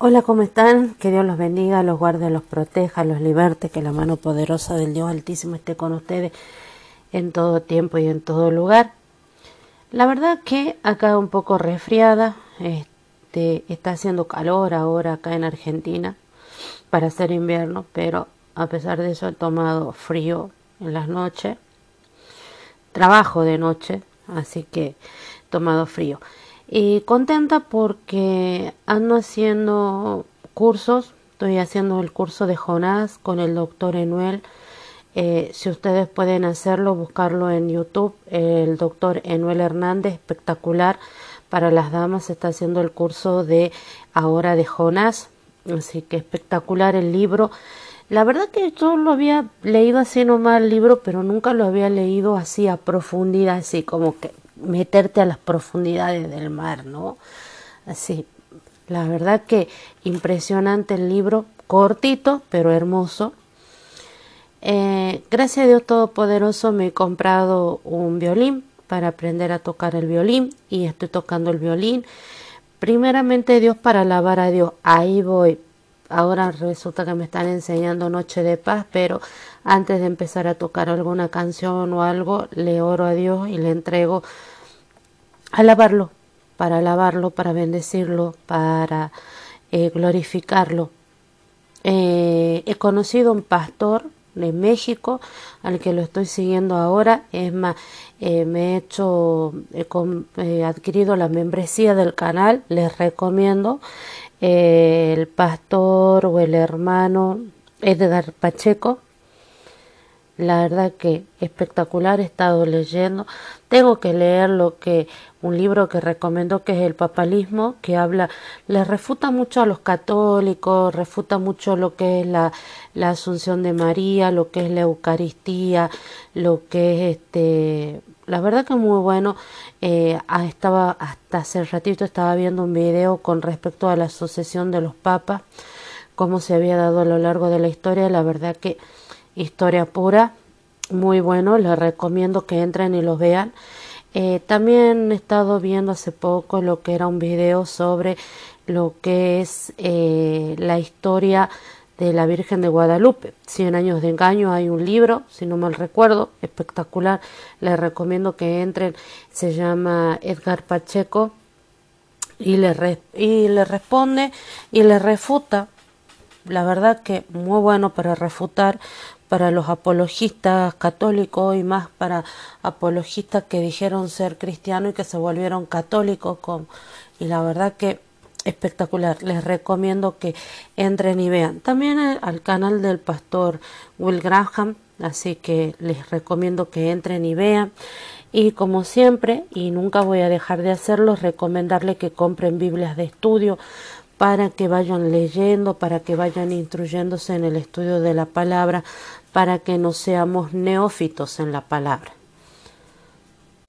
Hola, ¿cómo están? Que Dios los bendiga, los guarde, los proteja, los liberte, que la mano poderosa del Dios Altísimo esté con ustedes en todo tiempo y en todo lugar. La verdad que acá un poco resfriada, este, está haciendo calor ahora acá en Argentina para hacer invierno, pero a pesar de eso he tomado frío en las noches, trabajo de noche, así que he tomado frío. Y contenta porque ando haciendo cursos, estoy haciendo el curso de Jonás con el doctor Enuel. Eh, si ustedes pueden hacerlo, buscarlo en YouTube, el doctor Enuel Hernández, espectacular. Para las damas está haciendo el curso de ahora de Jonás, así que espectacular el libro. La verdad que yo lo había leído así nomás el libro, pero nunca lo había leído así a profundidad, así como que meterte a las profundidades del mar, ¿no? Así, la verdad que impresionante el libro, cortito, pero hermoso. Eh, gracias a Dios Todopoderoso me he comprado un violín para aprender a tocar el violín y estoy tocando el violín. Primeramente Dios para alabar a Dios, ahí voy. Ahora resulta que me están enseñando Noche de Paz, pero antes de empezar a tocar alguna canción o algo, le oro a Dios y le entrego alabarlo, para alabarlo, para bendecirlo, para eh, glorificarlo. Eh, he conocido un pastor de México al que lo estoy siguiendo ahora. Es más, eh, me he hecho, he adquirido la membresía del canal, les recomiendo. el pastor o el hermano Edgar Pacheco, la verdad que espectacular he estado leyendo. Tengo que leer lo que un libro que recomiendo que es el papalismo, que habla, le refuta mucho a los católicos, refuta mucho lo que es la, la Asunción de María, lo que es la Eucaristía, lo que es este, la verdad que muy bueno. Eh, ah, estaba hasta hace ratito estaba viendo un video con respecto a la sucesión de los papas, cómo se había dado a lo largo de la historia. La verdad que historia pura, muy bueno, les recomiendo que entren y los vean. Eh, también he estado viendo hace poco lo que era un video sobre lo que es eh, la historia de la Virgen de Guadalupe. Cien años de engaño, hay un libro, si no mal recuerdo, espectacular. Les recomiendo que entren, se llama Edgar Pacheco y le, y le responde y le refuta. La verdad que muy bueno para refutar para los apologistas católicos y más para apologistas que dijeron ser cristianos y que se volvieron católicos con, y la verdad que espectacular. Les recomiendo que entren y vean. También al canal del pastor Will Graham así que les recomiendo que entren y vean. Y como siempre y nunca voy a dejar de hacerlo recomendarles que compren Biblias de estudio para que vayan leyendo, para que vayan instruyéndose en el estudio de la palabra, para que no seamos neófitos en la palabra.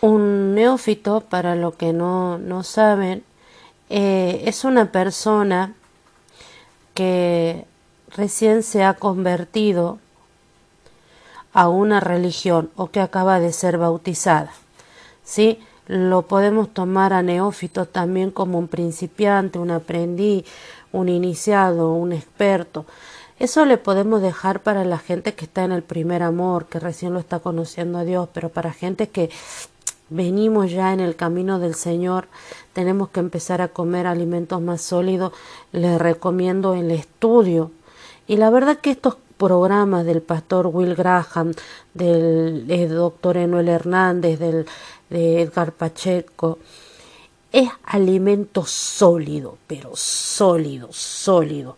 Un neófito, para lo que no, no saben, eh, es una persona que recién se ha convertido a una religión o que acaba de ser bautizada. ¿Sí? Lo podemos tomar a neófito también como un principiante, un aprendiz, un iniciado, un experto. Eso le podemos dejar para la gente que está en el primer amor, que recién lo está conociendo a Dios, pero para gente que venimos ya en el camino del Señor, tenemos que empezar a comer alimentos más sólidos, les recomiendo el estudio. Y la verdad que estos programas del pastor Will Graham, del, doctor Enuel Hernández, del, de Edgar Pacheco, es alimento sólido, pero sólido, sólido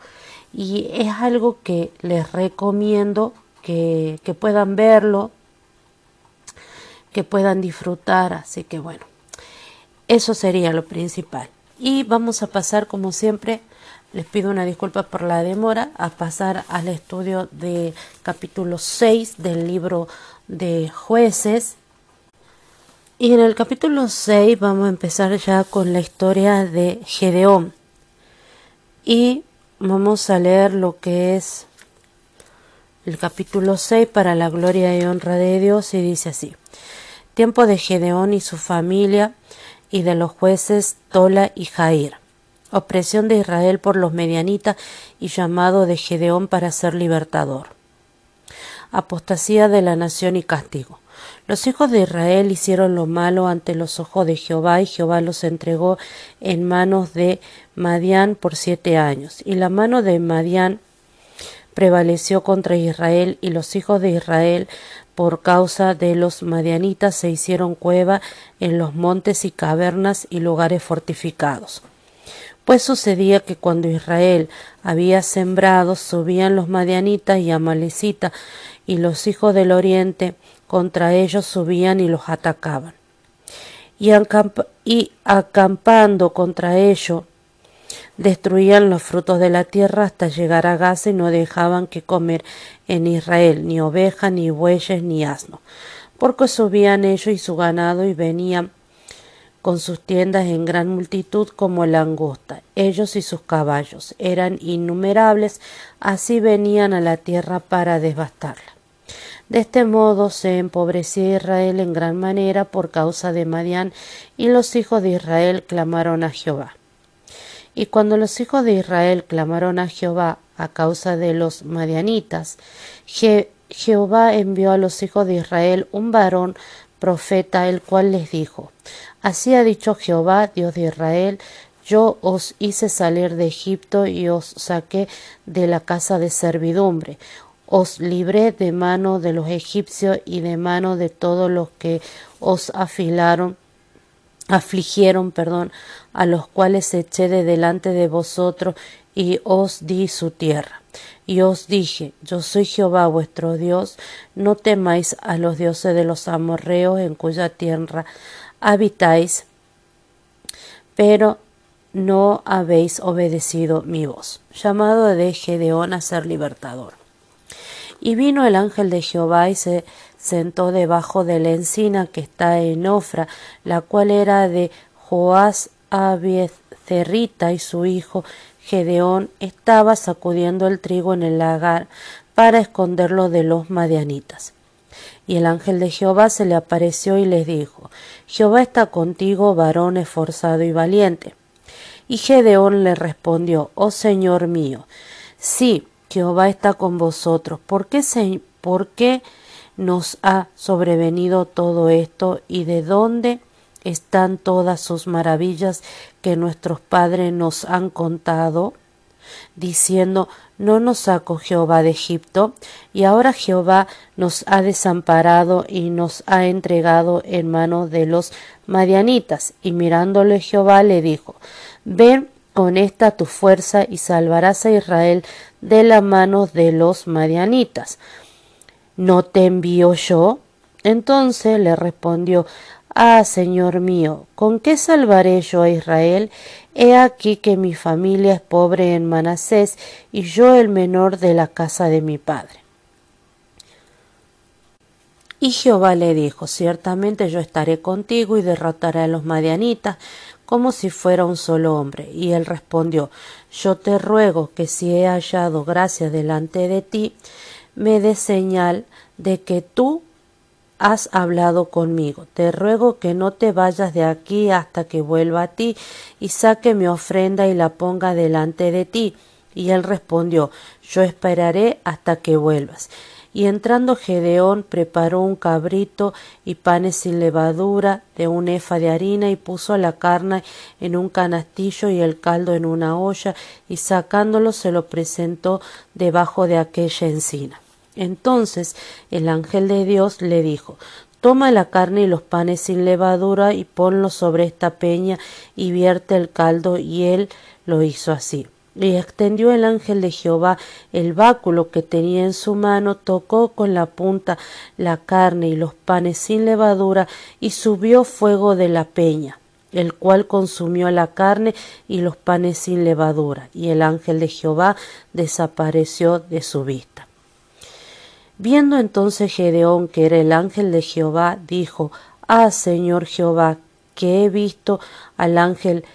y es algo que les recomiendo que, que puedan verlo, que puedan disfrutar, así que bueno, eso sería lo principal. Y vamos a pasar, como siempre, les pido una disculpa por la demora, a pasar al estudio de capítulo 6 del libro de jueces. Y en el capítulo 6 vamos a empezar ya con la historia de Gedeón. Y Vamos a leer lo que es el capítulo 6 para la gloria y honra de Dios y dice así. Tiempo de Gedeón y su familia y de los jueces Tola y Jair. opresión de Israel por los medianitas y llamado de Gedeón para ser libertador. Apostasía de la nación y castigo. Los hijos de Israel hicieron lo malo ante los ojos de Jehová y Jehová los entregó en manos de Madián por siete años. Y la mano de Madián prevaleció contra Israel y los hijos de Israel por causa de los madianitas se hicieron cueva en los montes y cavernas y lugares fortificados. Pues sucedía que cuando Israel había sembrado, subían los madianitas y amalecitas, y los hijos del oriente contra ellos subían y los atacaban. Y, acampando contra ellos, destruían los frutos de la tierra hasta llegar a Gaza y no dejaban que comer en Israel ni ovejas, ni bueyes, ni asno, porque subían ellos y su ganado y venían con sus tiendas en gran multitud como la angosta. Ellos y sus caballos eran innumerables, así venían a la tierra para devastarla. De este modo se empobrecía Israel en gran manera por causa de Madián, y los hijos de Israel clamaron a Jehová. Y cuando los hijos de Israel clamaron a Jehová a causa de los madianitas, Jehová envió a los hijos de Israel un varón profeta, el cual les dijo, Así ha dicho Jehová, Dios de Israel, yo os hice salir de Egipto y os saqué de la casa de servidumbre. Os libré de mano de los egipcios y de mano de todos los que os afilaron, afligieron, perdón, a los cuales eché de delante de vosotros y os di su tierra. Y os dije, yo soy Jehová vuestro Dios, no temáis a los dioses de los amorreos en cuya tierra habitáis, pero no habéis obedecido mi voz. Llamado de Gedeón a ser libertador. Y vino el ángel de Jehová y se sentó debajo de la encina que está en Ofra, la cual era de Joás Cerrita y su hijo Gedeón estaba sacudiendo el trigo en el lagar para esconderlo de los madianitas. Y el ángel de Jehová se le apareció y les dijo, Jehová está contigo, varón esforzado y valiente. Y Gedeón le respondió, Oh Señor mío, sí, Jehová está con vosotros. ¿Por qué, ¿Por qué nos ha sobrevenido todo esto y de dónde están todas sus maravillas que nuestros padres nos han contado? diciendo ¿No nos sacó Jehová de Egipto? Y ahora Jehová nos ha desamparado y nos ha entregado en mano de los madianitas. Y mirándole Jehová le dijo Ven con esta tu fuerza y salvarás a Israel de la mano de los madianitas. ¿No te envío yo? Entonces le respondió Ah, Señor mío, ¿con qué salvaré yo a Israel? He aquí que mi familia es pobre en Manasés y yo el menor de la casa de mi padre. Y Jehová le dijo, ciertamente yo estaré contigo y derrotaré a los madianitas como si fuera un solo hombre. Y él respondió, yo te ruego que si he hallado gracia delante de ti, me dé señal de que tú has hablado conmigo. Te ruego que no te vayas de aquí hasta que vuelva a ti y saque mi ofrenda y la ponga delante de ti. Y él respondió, yo esperaré hasta que vuelvas. Y entrando Gedeón preparó un cabrito y panes sin levadura de un efa de harina y puso la carne en un canastillo y el caldo en una olla y sacándolo se lo presentó debajo de aquella encina. Entonces el ángel de Dios le dijo Toma la carne y los panes sin levadura y ponlo sobre esta peña y vierte el caldo y él lo hizo así. Y extendió el ángel de Jehová el báculo que tenía en su mano, tocó con la punta la carne y los panes sin levadura, y subió fuego de la peña, el cual consumió la carne y los panes sin levadura, y el ángel de Jehová desapareció de su vista. Viendo entonces Gedeón que era el ángel de Jehová, dijo, Ah, Señor Jehová, que he visto al ángel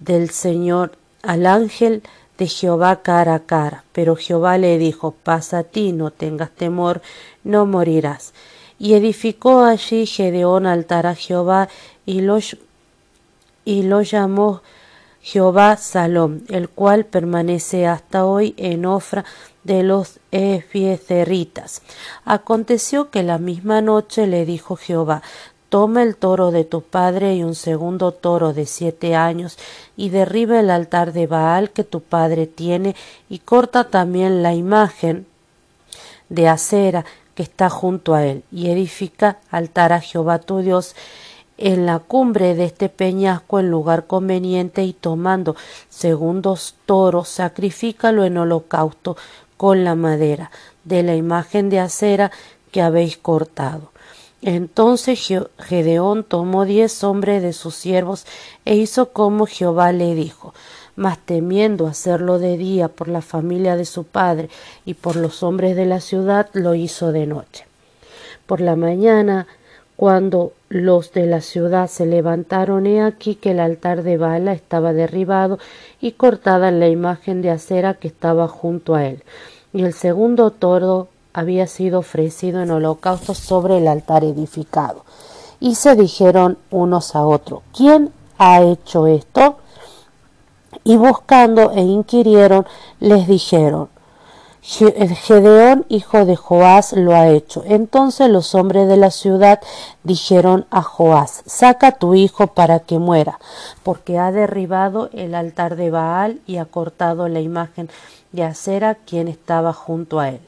del Señor, al ángel de Jehová cara a cara. Pero Jehová le dijo, pasa a ti, no tengas temor, no morirás. Y edificó allí Gedeón altar a Jehová y lo, y lo llamó Jehová Salom, el cual permanece hasta hoy en Ofra de los Efiezeritas. Aconteció que la misma noche le dijo Jehová, toma el toro de tu padre y un segundo toro de siete años, y derriba el altar de Baal que tu padre tiene, y corta también la imagen de acera que está junto a él, y edifica altar a Jehová tu Dios en la cumbre de este peñasco en lugar conveniente y tomando segundos toros, sacrifícalo en holocausto con la madera de la imagen de acera que habéis cortado. Entonces Gedeón tomó diez hombres de sus siervos e hizo como Jehová le dijo. Mas temiendo hacerlo de día por la familia de su padre y por los hombres de la ciudad, lo hizo de noche. Por la mañana, cuando los de la ciudad se levantaron, he aquí que el altar de Bala estaba derribado y cortada la imagen de acera que estaba junto a él. Y el segundo toro había sido ofrecido en holocausto sobre el altar edificado. Y se dijeron unos a otros, ¿quién ha hecho esto? Y buscando e inquirieron, les dijeron, Gedeón, hijo de Joás, lo ha hecho. Entonces los hombres de la ciudad dijeron a Joás, saca tu hijo para que muera, porque ha derribado el altar de Baal y ha cortado la imagen de Acera quien estaba junto a él.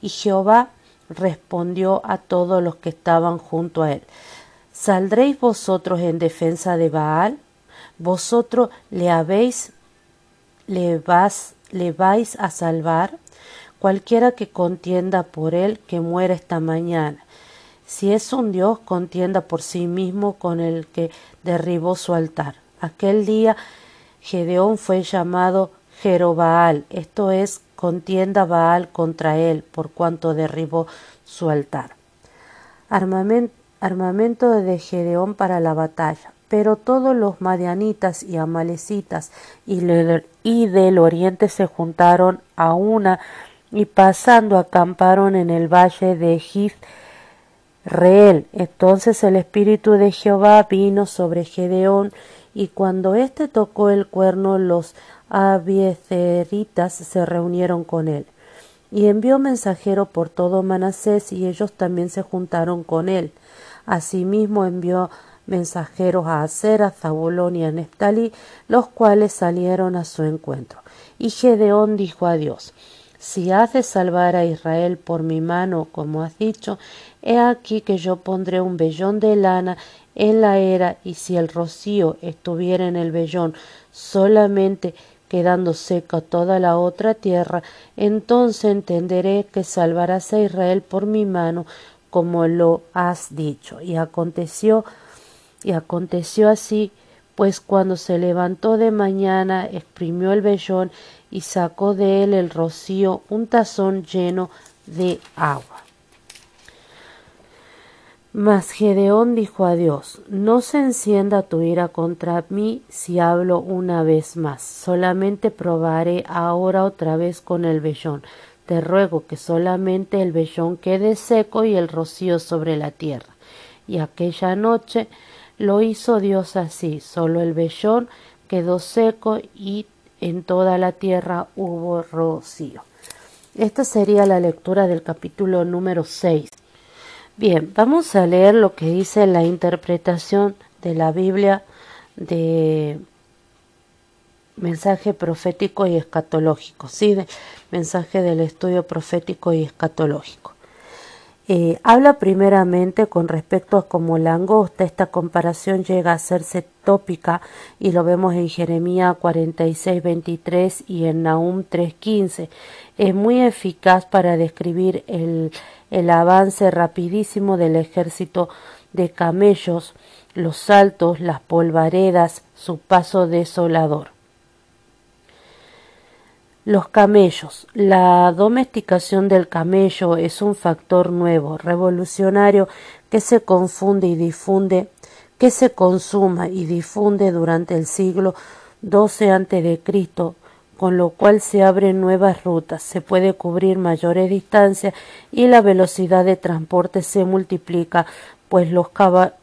Y Jehová respondió a todos los que estaban junto a él, ¿saldréis vosotros en defensa de Baal? ¿Vosotros le habéis, le, vas, le vais a salvar? Cualquiera que contienda por él, que muera esta mañana. Si es un Dios, contienda por sí mismo con el que derribó su altar. Aquel día Gedeón fue llamado Jerobaal, esto es, contienda Baal contra él, por cuanto derribó su altar. Armamento, de Gedeón para la batalla. Pero todos los madianitas y amalecitas y, y del oriente se juntaron a una y pasando acamparon en el valle de Reel. Entonces el espíritu de Jehová vino sobre Gedeón, y cuando éste tocó el cuerno, los abiezeritas se reunieron con él. Y envió mensajero por todo Manasés, y ellos también se juntaron con él. Asimismo envió mensajeros a Aser, a Zabulón y a Neftalí, los cuales salieron a su encuentro. Y Gedeón dijo a Dios, si haces salvar a Israel por mi mano, como has dicho, he aquí que yo pondré un vellón de lana en la era, y si el rocío estuviera en el vellón solamente quedando seca toda la otra tierra, entonces entenderé que salvarás a Israel por mi mano, como lo has dicho. Y aconteció, y aconteció así, pues cuando se levantó de mañana, exprimió el vellón y sacó de él el rocío un tazón lleno de agua. Mas Gedeón dijo a Dios, no se encienda tu ira contra mí si hablo una vez más, solamente probaré ahora otra vez con el vellón. Te ruego que solamente el vellón quede seco y el rocío sobre la tierra. Y aquella noche lo hizo Dios así, solo el vellón quedó seco y en toda la tierra hubo rocío. Esta sería la lectura del capítulo número 6. Bien, vamos a leer lo que dice la interpretación de la Biblia de mensaje profético y escatológico, sí, mensaje del estudio profético y escatológico. Eh, habla primeramente con respecto a cómo langosta, esta comparación llega a hacerse tópica y lo vemos en Jeremías 46, 23 y en Nahum 3.15. Es muy eficaz para describir el, el avance rapidísimo del ejército de camellos, los saltos, las polvaredas, su paso desolador. Los camellos. La domesticación del camello es un factor nuevo, revolucionario, que se confunde y difunde, que se consuma y difunde durante el siglo XII a.C., con lo cual se abren nuevas rutas, se puede cubrir mayores distancias y la velocidad de transporte se multiplica pues los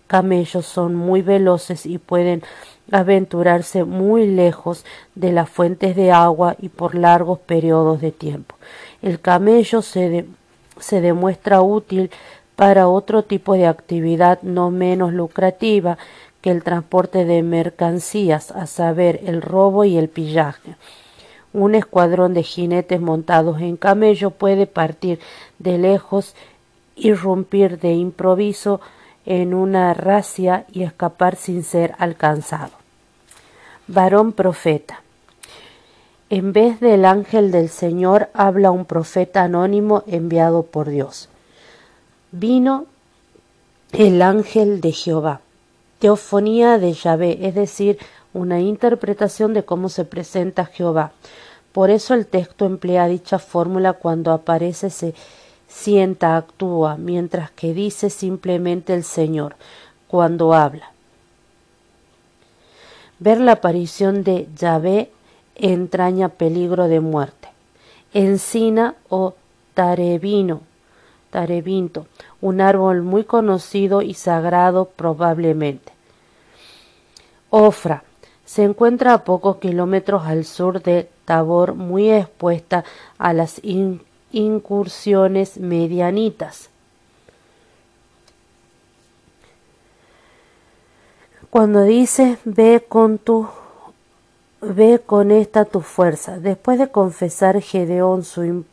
camellos son muy veloces y pueden aventurarse muy lejos de las fuentes de agua y por largos periodos de tiempo. El camello se, se demuestra útil para otro tipo de actividad no menos lucrativa que el transporte de mercancías, a saber, el robo y el pillaje. Un escuadrón de jinetes montados en camello puede partir de lejos, irrumpir de improviso en una racia y escapar sin ser alcanzado. Varón profeta. En vez del ángel del Señor habla un profeta anónimo enviado por Dios. Vino el ángel de Jehová. Teofonía de Yahvé, es decir, una interpretación de cómo se presenta Jehová. Por eso el texto emplea dicha fórmula cuando aparece se sienta, actúa, mientras que dice simplemente el Señor cuando habla. Ver la aparición de Yahvé entraña peligro de muerte. Encina o tarebino, tarebinto, un árbol muy conocido y sagrado probablemente. Ofra, se encuentra a pocos kilómetros al sur de Tabor, muy expuesta a las incursiones medianitas. Cuando dice ve con tu ve con esta tu fuerza, después de confesar Gedeón su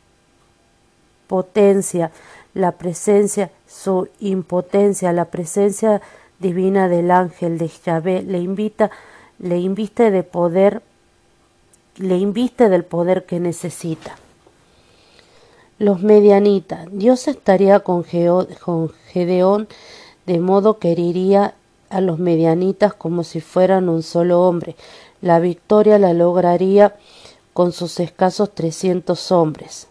impotencia, la presencia, su impotencia, la presencia divina del ángel de Yahvé, le invita le inviste de poder, le inviste del poder que necesita. Los medianitas, Dios estaría con, Gedeón de modo que heriría a los medianitas como si fueran un solo hombre. La victoria la lograría con sus escasos trescientos hombres.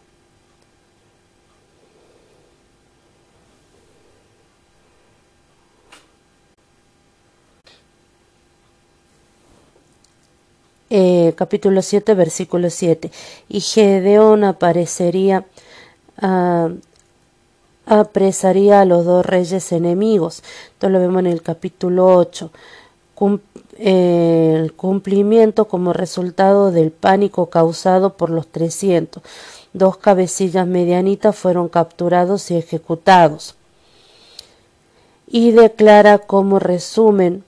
Eh, capítulo 7, versículo 7. Y Gedeón aparecería, ah, apresaría a los dos reyes enemigos. Esto lo vemos en el capítulo 8. Eh, el cumplimiento como resultado del pánico causado por los 300. Dos cabecillas medianitas fueron capturados y ejecutados. Y declara como resumen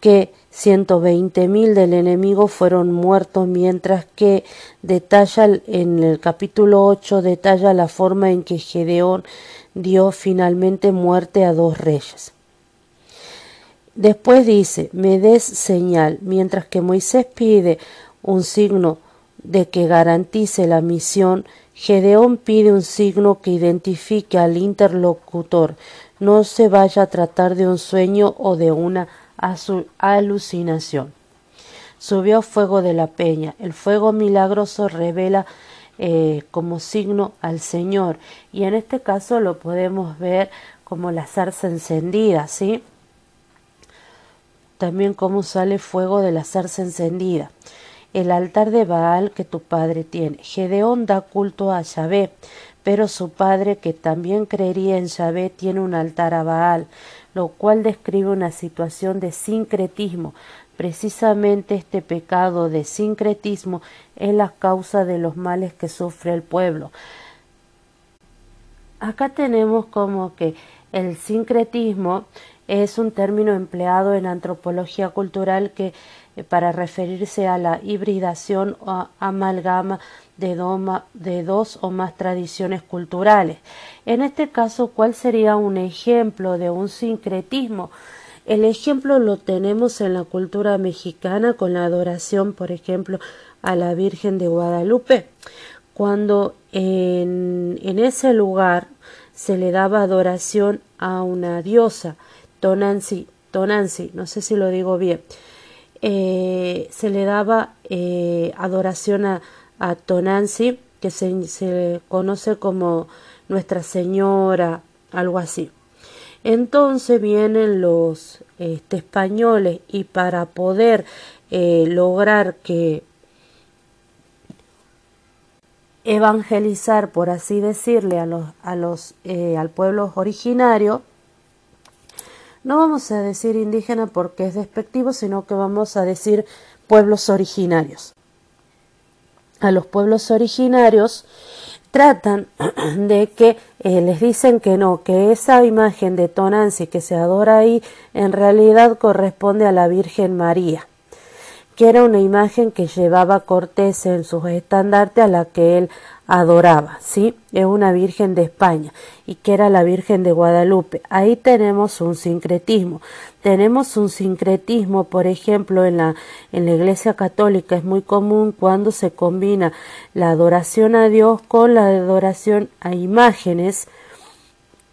que ciento veinte mil del enemigo fueron muertos, mientras que detalla en el capítulo 8 detalla la forma en que Gedeón dio finalmente muerte a dos reyes. Después dice, me des señal, mientras que Moisés pide un signo de que garantice la misión, Gedeón pide un signo que identifique al interlocutor, no se vaya a tratar de un sueño o de una a su alucinación. Subió fuego de la peña. El fuego milagroso revela eh, como signo al Señor y en este caso lo podemos ver como la zarza encendida, ¿sí? También como sale fuego de la zarza encendida. El altar de Baal que tu padre tiene. Gedeón da culto a Yahvé, pero su padre, que también creería en Yahvé, tiene un altar a Baal lo cual describe una situación de sincretismo. Precisamente este pecado de sincretismo es la causa de los males que sufre el pueblo. Acá tenemos como que el sincretismo es un término empleado en antropología cultural que eh, para referirse a la hibridación o amalgama de, dos o más tradiciones culturales. En este caso, ¿cuál sería un ejemplo de un sincretismo? El ejemplo lo tenemos en la cultura mexicana con la adoración, por ejemplo, a la Virgen de Guadalupe, cuando en, ese lugar se le daba adoración a una diosa, Tonanzi, Tonanzi, no sé si lo digo bien, eh, se le daba eh, adoración a, a Tonanzi, que se, se, conoce como Nuestra Señora, algo así. Entonces vienen los este, españoles y para poder eh, lograr que evangelizar, por así decirle, a los, a los, al pueblo originario, No vamos a decir indígena porque es despectivo, sino que vamos a decir pueblos originarios. A los pueblos originarios tratan de que eh, les dicen que no, que esa imagen de Tonanzi que se adora ahí en realidad corresponde a la Virgen María que era una imagen que llevaba Cortés en sus estandartes a la que él adoraba, ¿sí? Es una Virgen de España y que era la Virgen de Guadalupe. Ahí tenemos un sincretismo. Tenemos un sincretismo, por ejemplo, en la, en la Iglesia Católica es muy común cuando se combina la adoración a Dios con la adoración a imágenes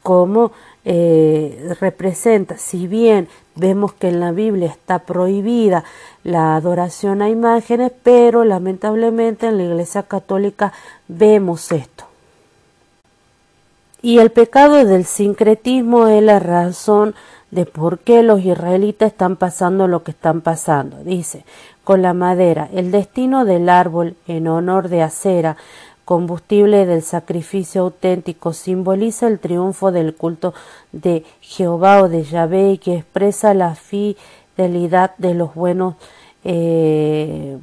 como eh, representa, si bien vemos que en la Biblia está prohibida la adoración a imágenes, pero lamentablemente en la Iglesia Católica vemos esto. Y el pecado del sincretismo es la razón de por qué los israelitas están pasando lo que están pasando. Dice, con la madera, el destino del árbol en honor de acera combustible del sacrificio auténtico, simboliza el triunfo del culto de Jehová o de Yahvé y que expresa la fidelidad de los buenos eh,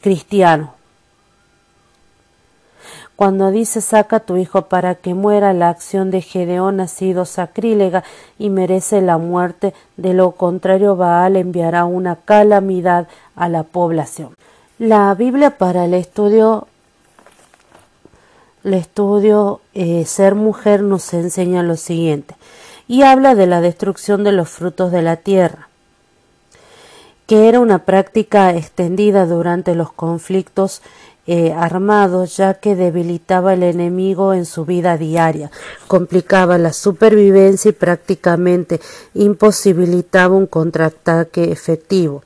cristianos. Cuando dice saca tu hijo para que muera, la acción de Gedeón ha sido sacrílega y merece la muerte, de lo contrario Baal enviará una calamidad a la población. La Biblia para el estudio el estudio eh, Ser mujer nos enseña lo siguiente y habla de la destrucción de los frutos de la tierra, que era una práctica extendida durante los conflictos eh, armados ya que debilitaba el enemigo en su vida diaria, complicaba la supervivencia y prácticamente imposibilitaba un contraataque efectivo.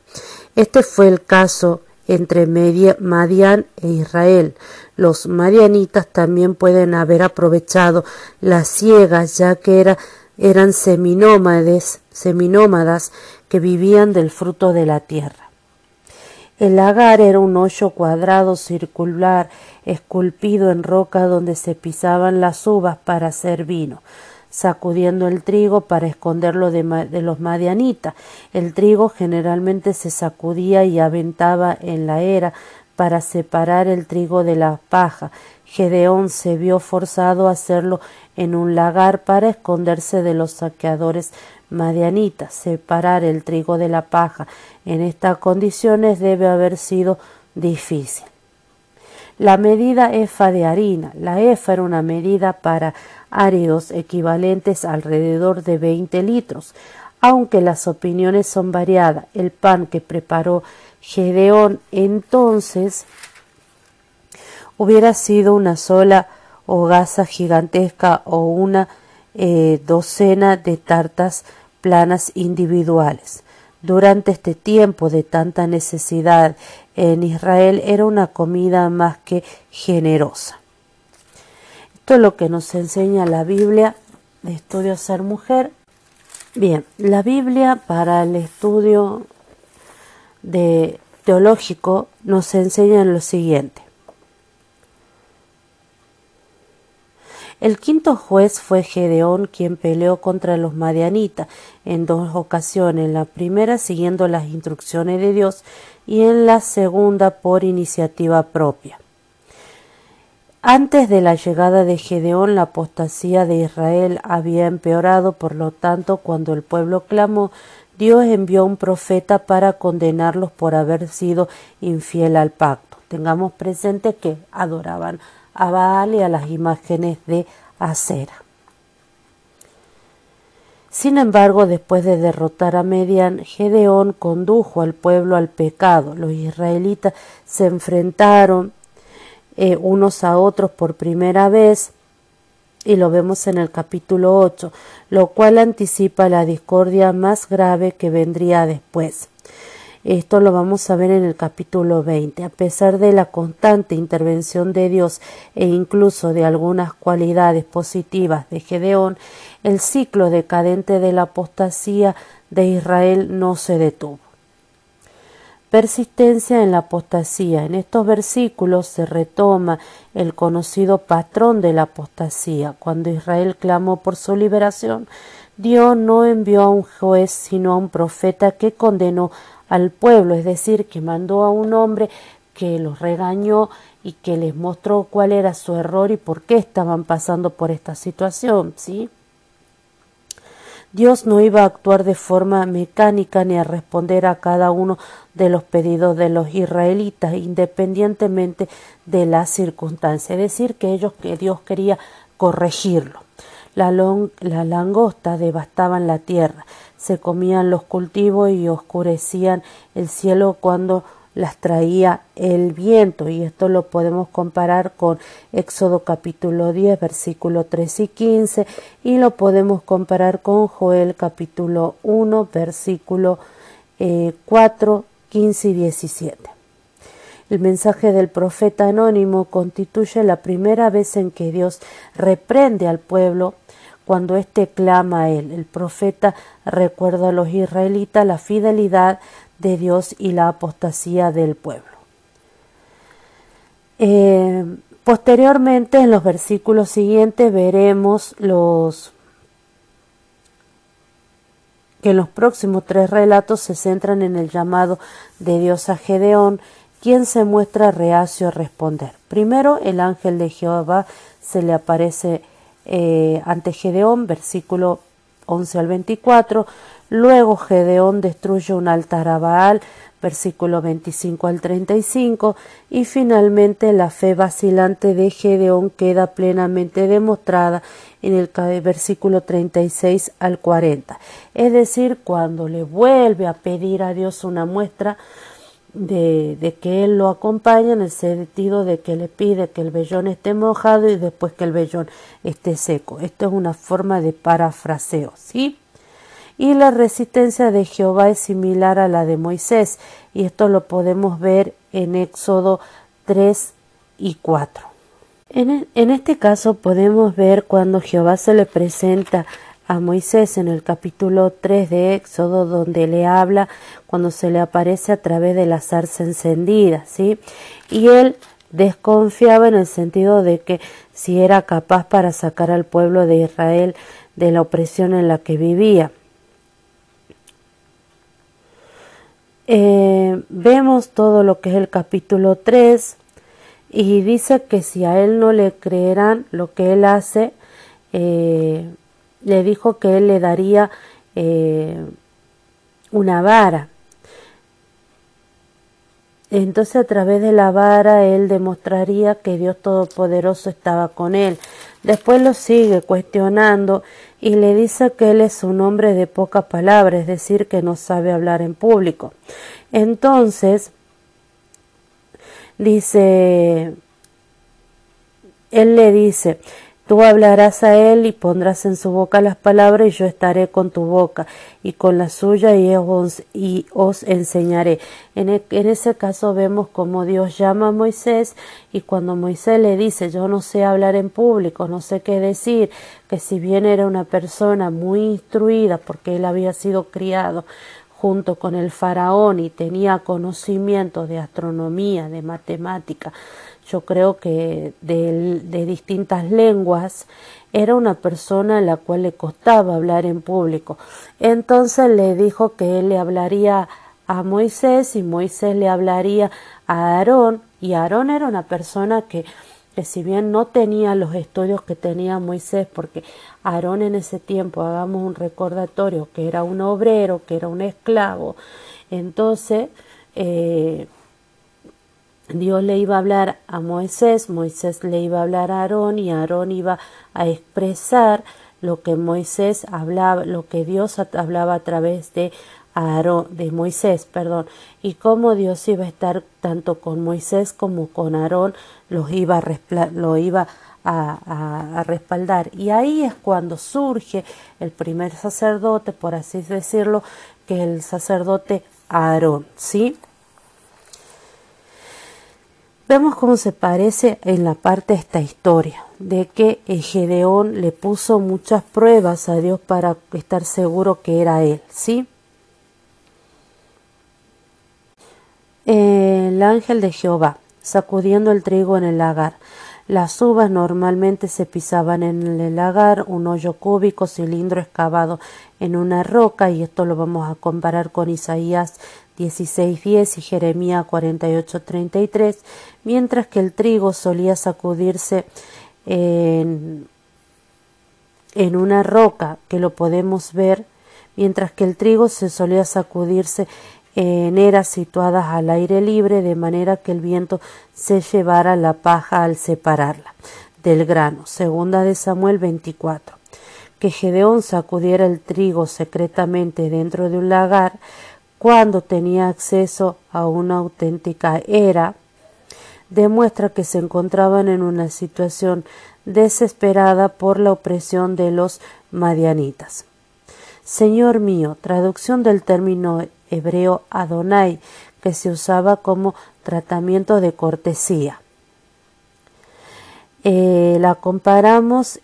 Este fue el caso entre Madian e Israel. Los madianitas también pueden haber aprovechado las ciegas ya que eran seminómades, seminómadas que vivían del fruto de la tierra. El lagar era un hoyo cuadrado circular esculpido en roca donde se pisaban las uvas para hacer vino sacudiendo el trigo para esconderlo de, los madianitas. El trigo generalmente se sacudía y aventaba en la era para separar el trigo de la paja. Gedeón se vio forzado a hacerlo en un lagar para esconderse de los saqueadores madianitas. Separar el trigo de la paja en estas condiciones debe haber sido difícil. La medida EFA de harina. La EFA era una medida para áridos equivalentes alrededor de 20 litros. Aunque las opiniones son variadas, el pan que preparó Gedeón entonces hubiera sido una sola hogaza gigantesca o una eh, docena de tartas planas individuales. Durante este tiempo de tanta necesidad en Israel era una comida más que generosa. Esto es lo que nos enseña la Biblia de estudio ser mujer. Bien, la Biblia para el estudio de teológico nos enseña lo siguiente. El quinto juez fue Gedeón, quien peleó contra los madianitas en dos ocasiones, la primera siguiendo las instrucciones de Dios y en la segunda por iniciativa propia. Antes de la llegada de Gedeón, la apostasía de Israel había empeorado, por lo tanto, cuando el pueblo clamó, Dios envió un profeta para condenarlos por haber sido infiel al pacto. Tengamos presente que adoraban a Baal y a las imágenes de acera. Sin embargo, después de derrotar a Median, Gedeón condujo al pueblo al pecado. Los israelitas se enfrentaron eh, unos a otros por primera vez y lo vemos en el capítulo 8, lo cual anticipa la discordia más grave que vendría después. Esto lo vamos a ver en el capítulo 20. A pesar de la constante intervención de Dios e incluso de algunas cualidades positivas de Gedeón, el ciclo decadente de la apostasía de Israel no se detuvo. Persistencia en la apostasía. En estos versículos se retoma el conocido patrón de la apostasía. Cuando Israel clamó por su liberación, Dios no envió a un juez sino a un profeta que condenó al pueblo, es decir, que mandó a un hombre que los regañó y que les mostró cuál era su error y por qué estaban pasando por esta situación, ¿sí? Dios no iba a actuar de forma mecánica ni a responder a cada uno de los pedidos de los israelitas independientemente de las circunstancias, es decir, que ellos que Dios quería corregirlo. La, la langosta devastaban la tierra, se comían los cultivos y oscurecían el cielo cuando las traía el viento y esto lo podemos comparar con Éxodo capítulo 10 versículo 3 y 15 y lo podemos comparar con Joel capítulo 1 versículo 4, eh, 15 y 17. El mensaje del profeta anónimo constituye la primera vez en que Dios reprende al pueblo cuando éste clama a él. El profeta recuerda a los israelitas la fidelidad de Dios y la apostasía del pueblo. Eh, posteriormente, en los versículos siguientes, veremos los que los próximos tres relatos se centran en el llamado de Dios a Gedeón, quien se muestra reacio a responder. Primero, el ángel de Jehová se le aparece eh, ante Gedeón, versículo 11 al 24, Luego Gedeón destruye un altar a Baal, versículo 25 al 35, y finalmente la fe vacilante de Gedeón queda plenamente demostrada en el versículo 36 al 40. Es decir, cuando le vuelve a pedir a Dios una muestra de, que Él lo acompaña en el sentido de que le pide que el vellón esté mojado y después que el vellón esté seco. Esto es una forma de parafraseo, ¿sí? y la resistencia de Jehová es similar a la de Moisés, y esto lo podemos ver en Éxodo 3 y 4. En, en este caso podemos ver cuando Jehová se le presenta a Moisés en el capítulo 3 de Éxodo, donde le habla cuando se le aparece a través de la zarza encendida, ¿sí? Y él desconfiaba en el sentido de que si era capaz para sacar al pueblo de Israel de la opresión en la que vivía. Eh, vemos todo lo que es el capítulo 3 y dice que si a él no le creerán lo que él hace, eh, le dijo que él le daría eh, una vara. Entonces a través de la vara él demostraría que Dios Todopoderoso estaba con él. Después lo sigue cuestionando y le dice que él es un hombre de poca palabra, es decir, que no sabe hablar en público. Entonces, dice, él le dice, Tú hablarás a él y pondrás en su boca las palabras y yo estaré con tu boca y con la suya y os, y os enseñaré. En, e, en, ese caso vemos como Dios llama a Moisés y cuando Moisés le dice yo no sé hablar en público, no sé qué decir, que si bien era una persona muy instruida porque él había sido criado junto con el faraón y tenía conocimiento de astronomía, de matemática, yo creo que de, distintas lenguas, era una persona a la cual le costaba hablar en público. Entonces le dijo que él le hablaría a Moisés y Moisés le hablaría a Aarón y Aarón era una persona que, que si bien no tenía los estudios que tenía Moisés, porque Aarón en ese tiempo, hagamos un recordatorio, que era un obrero, que era un esclavo, entonces eh, Dios le iba a hablar a Moisés, Moisés le iba a hablar a Aarón y Aarón iba a expresar lo que Moisés hablaba, lo que Dios hablaba a través de Aarón, de Moisés, perdón, y cómo Dios iba a estar tanto con Moisés como con Aarón, los iba a lo iba a, a, respaldar. Y ahí es cuando surge el primer sacerdote, por así decirlo, que el sacerdote Aarón, ¿sí? Vemos cómo se parece en la parte de esta historia, de que Gedeón le puso muchas pruebas a Dios para estar seguro que era él, ¿sí? El ángel de Jehová sacudiendo el trigo en el lagar. Las uvas normalmente se pisaban en el lagar, un hoyo cúbico, cilindro excavado en una roca, y esto lo vamos a comparar con Isaías 16.10 y Jeremías 48.33, mientras que el trigo solía sacudirse en, en una roca, que lo podemos ver, mientras que el trigo se solía sacudirse en eras situadas al aire libre, de manera que el viento se llevara la paja al separarla del grano. Segunda de Samuel 24. Que Gedeón sacudiera el trigo secretamente dentro de un lagar cuando tenía acceso a una auténtica era, demuestra que se encontraban en una situación desesperada por la opresión de los madianitas. Señor mío, traducción del término hebreo Adonai, que se usaba como tratamiento de cortesía. Eh, la comparamos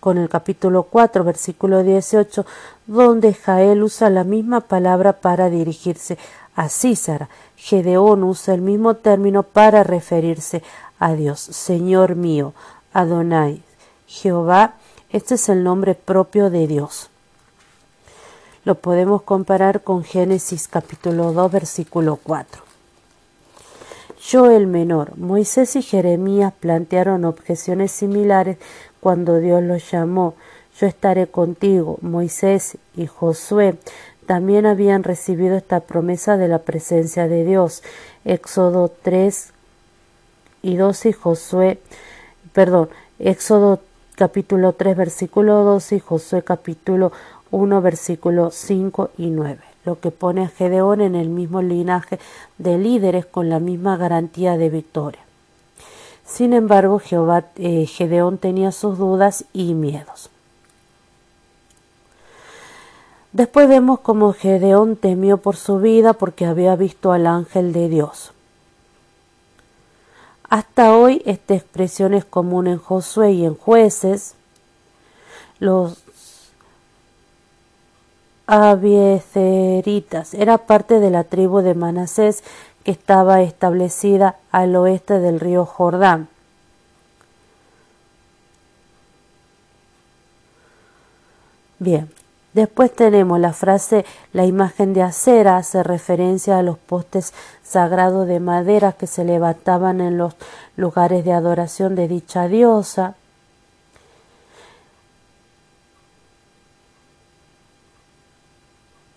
con el capítulo 4, versículo 18, donde Jael usa la misma palabra para dirigirse a Císara. Gedeón usa el mismo término para referirse a Dios. Señor mío, Adonai, Jehová, este es el nombre propio de Dios. Lo podemos comparar con Génesis capítulo 2 versículo 4. Yo el menor, Moisés y Jeremías plantearon objeciones similares cuando Dios los llamó. Yo estaré contigo. Moisés y Josué también habían recibido esta promesa de la presencia de Dios. Éxodo 3 y 12 y Josué, perdón, Éxodo capítulo 3 versículo 12 y Josué capítulo 1 versículos 5 y 9, lo que pone a Gedeón en el mismo linaje de líderes con la misma garantía de victoria. Sin embargo, eh, Gedeón tenía sus dudas y miedos. Después vemos cómo Gedeón temió por su vida porque había visto al ángel de Dios. Hasta hoy esta expresión es común en Josué y en jueces. Los Abiezeritas. Era parte de la tribu de Manasés que estaba establecida al oeste del río Jordán. Bien, después tenemos la frase la imagen de acera hace referencia a los postes sagrados de madera que se levantaban en los lugares de adoración de dicha diosa.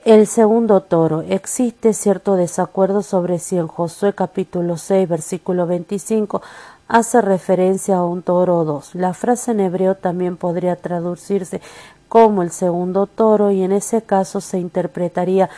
El segundo toro. Existe cierto desacuerdo sobre si en Josué capítulo 6 versículo 25 hace referencia a un toro o dos. La frase en hebreo también podría traducirse como el segundo toro y en ese caso se interpretaría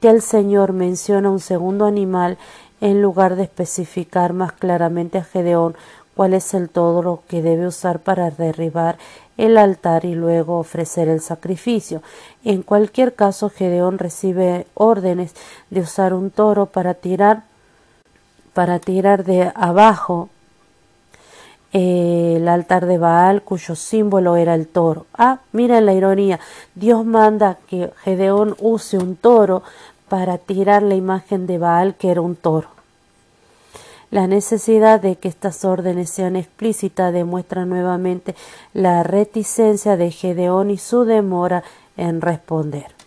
que el Señor menciona un segundo animal en lugar de especificar más claramente a Gedeón cuál es el toro que debe usar para derribar el altar y luego ofrecer el sacrificio. En cualquier caso, Gedeón recibe órdenes de usar un toro para tirar para tirar de abajo el altar de Baal cuyo símbolo era el toro. Ah, miren la ironía. Dios manda que Gedeón use un toro para tirar la imagen de Baal que era un toro. La necesidad de que estas órdenes sean explícitas demuestra nuevamente la reticencia de Gedeón y su demora en responder.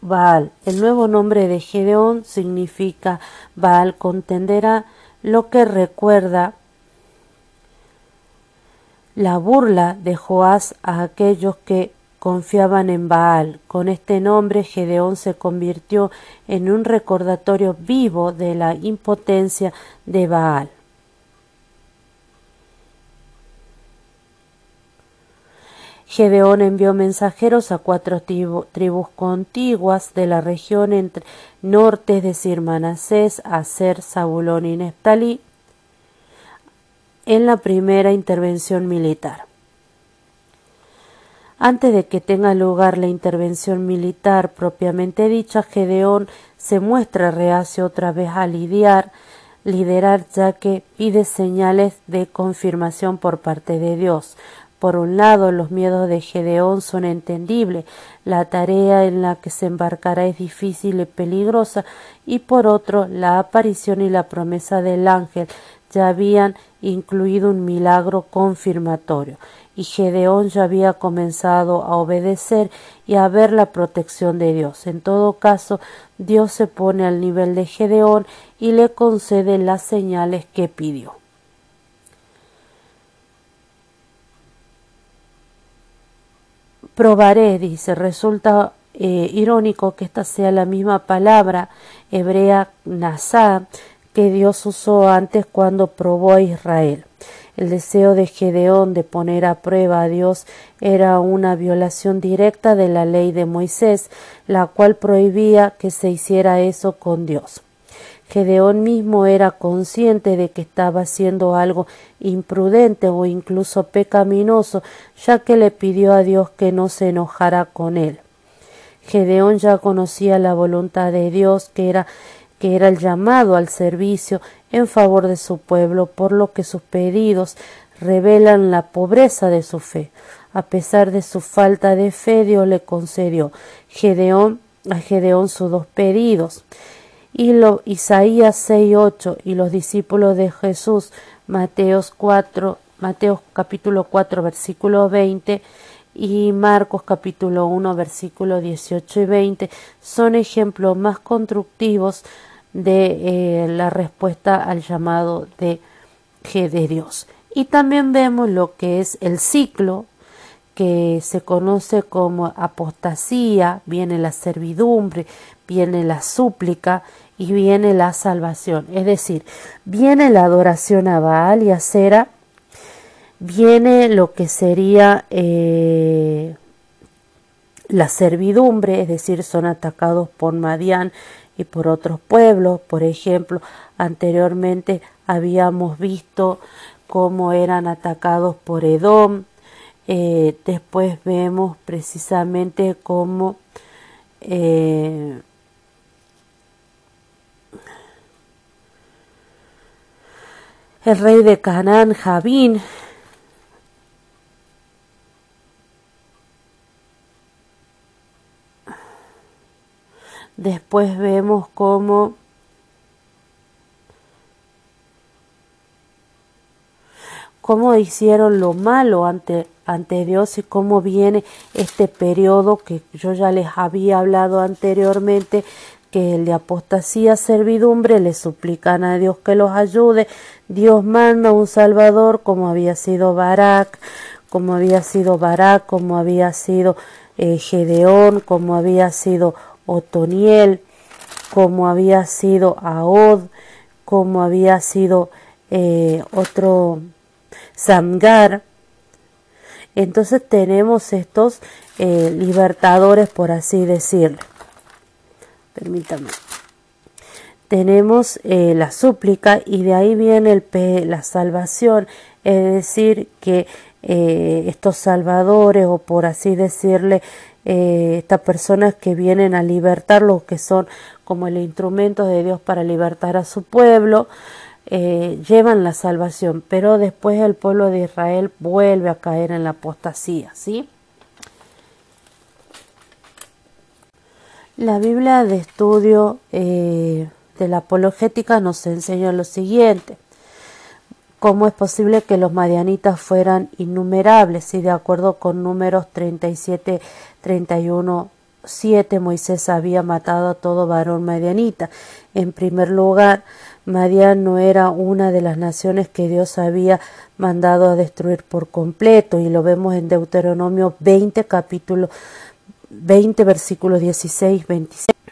Baal. El nuevo nombre de Gedeón significa Baal contenderá, lo que recuerda la burla de Joás a aquellos que confiaban en Baal. Con este nombre Gedeón se convirtió en un recordatorio vivo de la impotencia de Baal. Gedeón envió mensajeros a cuatro tribus contiguas de la región entre norte, es decir, Manasés, Aser, Zabulón y Neftalí, en la primera intervención militar. Antes de que tenga lugar la intervención militar propiamente dicha, Gedeón se muestra reacio otra vez a lidiar liderar ya que pide señales de confirmación por parte de Dios. Por un lado, los miedos de Gedeón son entendibles, la tarea en la que se embarcará es difícil y peligrosa, y por otro, la aparición y la promesa del ángel ya habían incluido un milagro confirmatorio, y Gedeón ya había comenzado a obedecer y a ver la protección de Dios. En todo caso, Dios se pone al nivel de Gedeón y le concede las señales que pidió. Probaré, dice, resulta eh, irónico que esta sea la misma palabra hebrea nasá que Dios usó antes cuando probó a Israel. El deseo de Gedeón de poner a prueba a Dios era una violación directa de la ley de Moisés, la cual prohibía que se hiciera eso con Dios. Gedeón mismo era consciente de que estaba haciendo algo imprudente o incluso pecaminoso, ya que le pidió a Dios que no se enojara con él. Gedeón ya conocía la voluntad de Dios, que era que era el llamado al servicio en favor de su pueblo, por lo que sus pedidos revelan la pobreza de su fe. A pesar de su falta de fe, Dios le concedió Gedeón, a Gedeón sus dos pedidos. Y lo, Isaías 6.8 y los discípulos de Jesús, Mateos 4, Mateo capítulo 4, versículo 20, y Marcos capítulo 1 versículo 18 y 20 son ejemplos más constructivos de eh, la respuesta al llamado de, de Dios. Y también vemos lo que es el ciclo que se conoce como apostasía, viene la servidumbre, viene la súplica y viene la salvación. Es decir, viene la adoración a Baal y a Sera, viene lo que sería eh, la servidumbre, es decir, son atacados por Madián y por otros pueblos. Por ejemplo, anteriormente habíamos visto cómo eran atacados por Edom. Eh, después vemos precisamente cómo eh, el rey de Canaán, Javín, Después vemos cómo cómo hicieron lo malo ante, ante Dios y cómo viene este periodo que yo ya les había hablado anteriormente, que el de apostasía, servidumbre, le suplican a Dios que los ayude, Dios manda un Salvador como había sido Barak, como había sido Barak, como había sido eh, Gedeón, como había sido Otoniel, como había sido Aod, como había sido eh, otro Samgar. Entonces tenemos estos eh, libertadores, por así decirlo. Permítame. Tenemos eh, la súplica y de ahí viene el, la salvación, es decir, que estos salvadores, o por así decirle, eh, estas personas que vienen a libertar lo que son como el instrumento de Dios para libertar a su pueblo, eh, llevan la salvación, pero después el pueblo de Israel vuelve a caer en la apostasía, ¿sí? La Biblia de estudio eh, de la apologética nos enseña lo siguiente. ¿Cómo es posible que los madianitas fueran innumerables? Si de acuerdo con números 37, 31, 7, Moisés había matado a todo varón madianita. En primer lugar, Madian no era una de las naciones que Dios había mandado a destruir por completo, y lo vemos en Deuteronomio 20, capítulo 20, versículos 16, 26.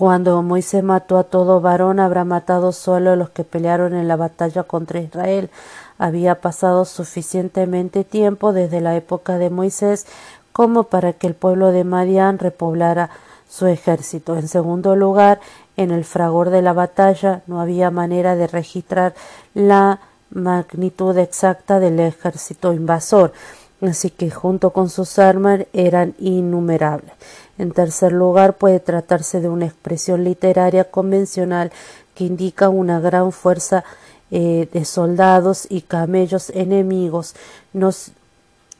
Cuando Moisés mató a todo varón, habrá matado solo a los que pelearon en la batalla contra Israel. Había pasado suficientemente tiempo desde la época de Moisés como para que el pueblo de Madián repoblara su ejército. En segundo lugar, en el fragor de la batalla no había manera de registrar la magnitud exacta del ejército invasor, así que junto con sus armas eran innumerables. En tercer lugar, puede tratarse de una expresión literaria convencional que indica una gran fuerza eh, de soldados y camellos enemigos, no,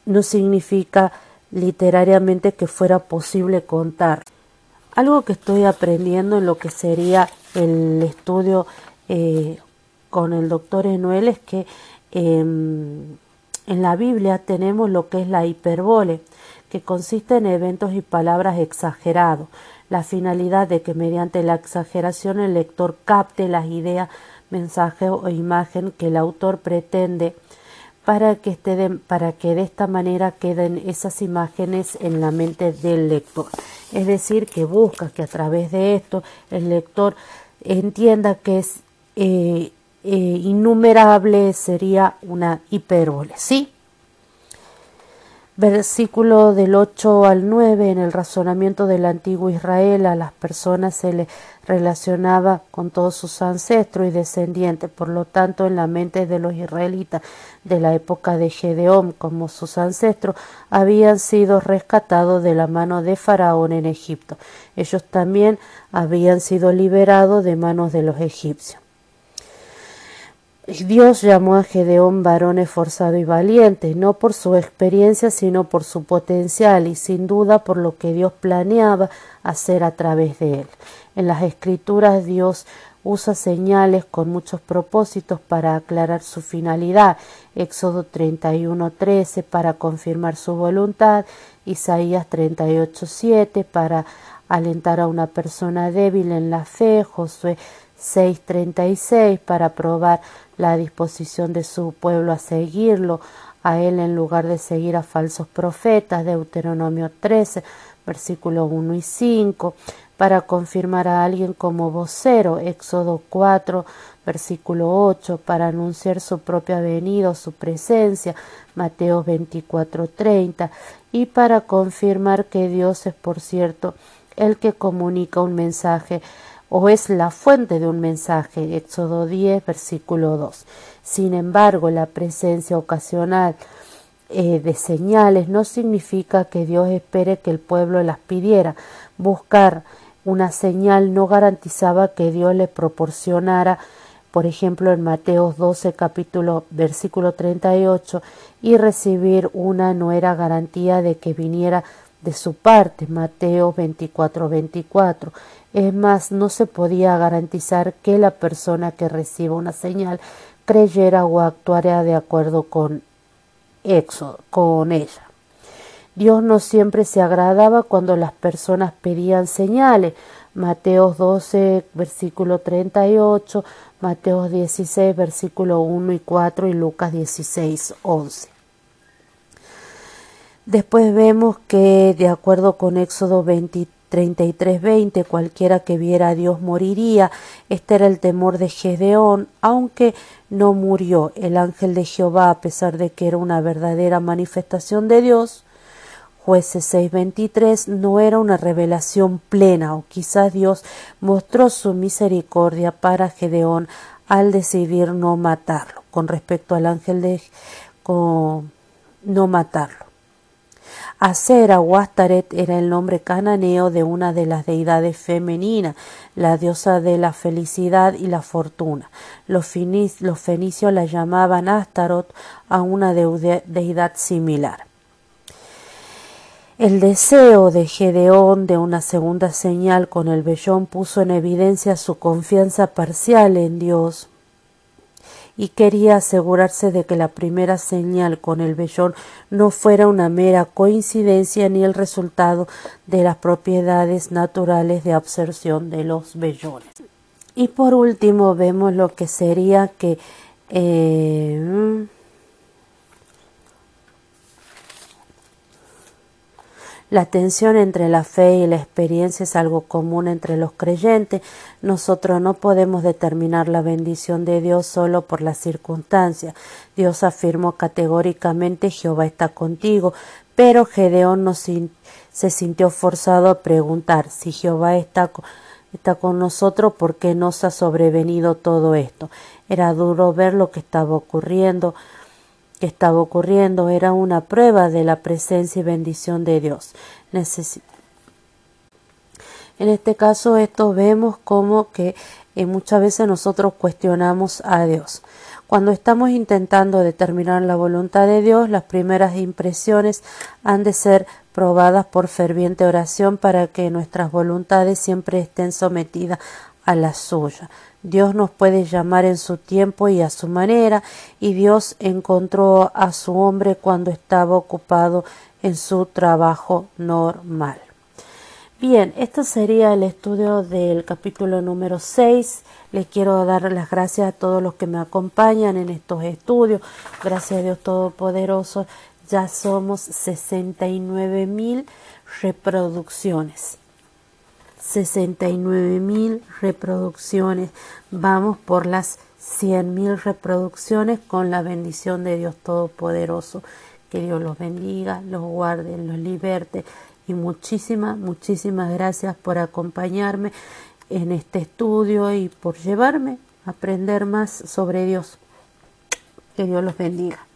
no significa literariamente que fuera posible contar. Algo que estoy aprendiendo en lo que sería el estudio eh, con el doctor Enuel es que em, en la Biblia tenemos lo que es la hiperbole, que consiste en eventos y palabras exagerados, la finalidad de que mediante la exageración el lector capte las ideas, mensajes o imagen que el autor pretende para que, para que de esta manera queden esas imágenes en la mente del lector. Es decir, que busca que a través de esto el lector entienda que es eh, eh, innumerable, sería una hipérbole, ¿sí? Versículo del 8 al 9, en el razonamiento del antiguo Israel a las personas se le relacionaba con todos sus ancestros y descendientes, por lo tanto en la mente de los israelitas de la época de Gedeón como sus ancestros habían sido rescatados de la mano de Faraón en Egipto. Ellos también habían sido liberados de manos de los egipcios. Dios llamó a Gedeón varón esforzado y valiente, no por su experiencia, sino por su potencial y sin duda por lo que Dios planeaba hacer a través de él. En las escrituras Dios usa señales con muchos propósitos para aclarar su finalidad. Éxodo 31:13 para confirmar su voluntad, Isaías 38:7 para alentar a una persona débil en la fe, Josué 6:36 para probar la disposición de su pueblo a seguirlo, a él en lugar de seguir a falsos profetas, Deuteronomio 13, versículo 1 y 5, para confirmar a alguien como vocero, Éxodo 4, versículo 8, para anunciar su propia venida o su presencia, Mateo 24, 30, y para confirmar que Dios es, por cierto, el que comunica un mensaje o es la fuente de un mensaje, Éxodo 10, versículo 2. Sin embargo, la presencia ocasional eh, de señales no significa que Dios espere que el pueblo las pidiera. Buscar una señal no garantizaba que Dios le proporcionara, por ejemplo, en Mateo 12, capítulo, versículo 38, y recibir una no era garantía de que viniera de su parte, Mateo 24, 24. Es más, no se podía garantizar que la persona que reciba una señal creyera o actuara de acuerdo con Éxodo, con ella. Dios no siempre se agradaba cuando las personas pedían señales. Mateo 12, versículo 38, Mateo 16, versículo 1 y 4 y Lucas 16, 11. Después vemos que, de acuerdo con Éxodo 23, 33:20 cualquiera que viera a Dios moriría. Este era el temor de Gedeón, aunque no murió. El ángel de Jehová, a pesar de que era una verdadera manifestación de Dios, Jueces 6:23 no era una revelación plena o quizás Dios mostró su misericordia para Gedeón al decidir no matarlo. Con respecto al ángel de no matarlo. Acera o Astaret era el nombre cananeo de una de las deidades femeninas, la diosa de la felicidad y la fortuna. Los, fenicios la llamaban Astarot a una deidad similar. El deseo de Gedeón de una segunda señal con el vellón puso en evidencia su confianza parcial en Dios y quería asegurarse de que la primera señal con el vellón no fuera una mera coincidencia ni el resultado de las propiedades naturales de absorción de los vellones. Y por último vemos lo que sería que eh, La tensión entre la fe y la experiencia es algo común entre los creyentes. Nosotros no podemos determinar la bendición de Dios solo por las circunstancias. Dios afirmó categóricamente Jehová está contigo, pero Gedeón se sintió forzado a preguntar si Jehová está, está con nosotros, ¿por qué nos ha sobrevenido todo esto? Era duro ver lo que estaba ocurriendo que estaba ocurriendo era una prueba de la presencia y bendición de Dios. en este caso, esto vemos como que y muchas veces nosotros cuestionamos a Dios. Cuando estamos intentando determinar la voluntad de Dios, las primeras impresiones han de ser probadas por ferviente oración para que nuestras voluntades siempre estén sometidas a la suya. Dios nos puede llamar en su tiempo y a su manera, y Dios encontró a su hombre cuando estaba ocupado en su trabajo normal. Bien, esto sería el estudio del capítulo número 6. Les quiero dar las gracias a todos los que me acompañan en estos estudios. Gracias a Dios Todopoderoso, ya somos 69 mil reproducciones. 69 mil reproducciones. Vamos por las 100 mil reproducciones con la bendición de Dios Todopoderoso. Que Dios los bendiga, los guarde, los liberte y muchísimas, muchísimas gracias por acompañarme en este estudio y por llevarme a aprender más sobre Dios. Que Dios los bendiga.